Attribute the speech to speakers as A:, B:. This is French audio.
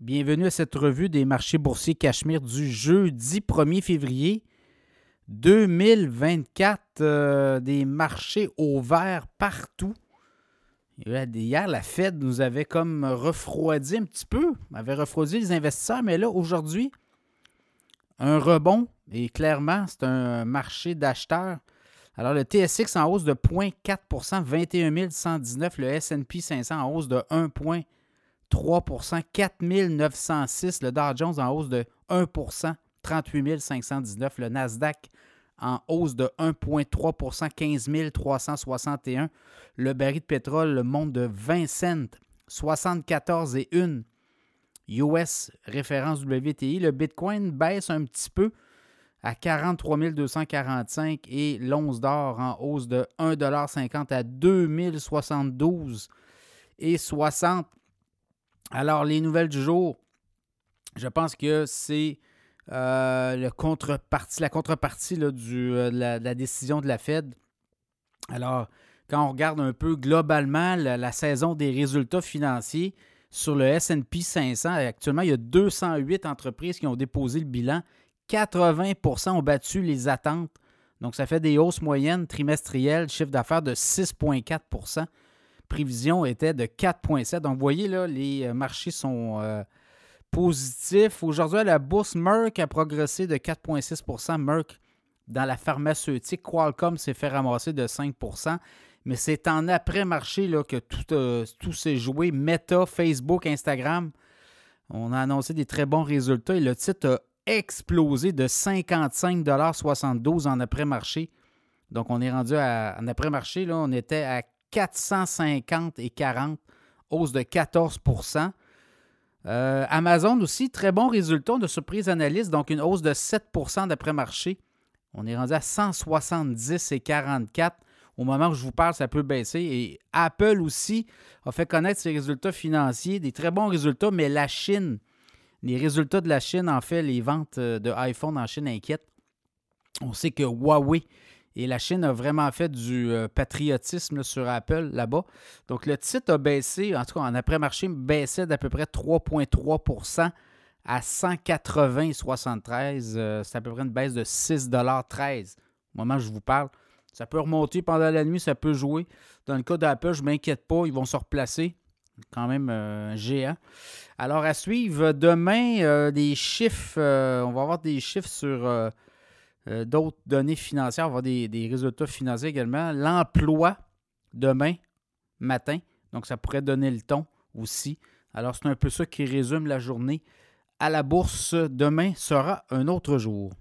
A: Bienvenue à cette revue des marchés boursiers Cachemire du jeudi 1er février 2024. Euh, des marchés au vert partout. Hier, la Fed nous avait comme refroidi un petit peu, avait refroidi les investisseurs, mais là, aujourd'hui, un rebond, et clairement, c'est un marché d'acheteurs. Alors, le TSX en hausse de 0,4% 21 119, le SP 500 en hausse de 1 3 4 906. Le Dow Jones en hausse de 1 38 519. Le Nasdaq en hausse de 1,3 15 361. Le baril de pétrole monte de 20 cents, 74 et 1 US référence WTI. Le Bitcoin baisse un petit peu à 43 245 et l'once d'or en hausse de 1,50 à 2072 et 60. Alors, les nouvelles du jour, je pense que c'est euh, la contrepartie de euh, la, décision de la Fed. Alors, quand on regarde un peu globalement la, saison des résultats financiers sur le SP 500, actuellement, il y a 208 entreprises qui ont déposé le bilan. 80% ont battu les attentes. Donc, ça fait des hausses moyennes trimestrielles, chiffre d'affaires de 6,4 prévision était de 4,7. Donc, vous voyez, là, les euh, marchés sont euh, positifs. Aujourd'hui, la bourse Merck a progressé de 4,6% Merck dans la pharmaceutique. Qualcomm s'est fait ramasser de 5% mais c'est en après-marché que tout, euh, tout s'est joué. Meta, Facebook, Instagram, on a annoncé des très bons résultats et le titre a explosé de 55,72 en après-marché. Donc, on est rendu à, en après-marché, on était à 450 et 40, hausse de 14% euh, Amazon aussi, très bon résultat de surprise analyste, donc une hausse de 7% d'après-marché. On est rendu à 170 et 44. Au moment où je vous parle, ça peut baisser. Et Apple aussi a fait connaître ses résultats financiers, des très bons résultats, mais la Chine, les résultats de la Chine, en fait, les ventes euh, de iPhone en Chine inquiètent. On sait que Huawei et la Chine a vraiment fait du euh, patriotisme sur Apple là-bas. Donc le titre a baissé, en tout cas en après-marché, baissait d'à peu près 3,3% à 180,73. Euh, c'est à peu près une baisse de 6,13 au moment où je vous parle. Ça peut remonter pendant la nuit, ça peut jouer. Dans le cas d'Apple, je ne m'inquiète pas, ils vont se replacer. Quand même euh, géant. Alors à suivre, demain, des chiffres, on va avoir des chiffres sur euh, d'autres données financières, on avoir des, résultats financiers également. L'emploi demain matin, donc ça pourrait donner le ton aussi. Alors c'est un peu ça qui résume la journée à la bourse. Demain sera un autre jour.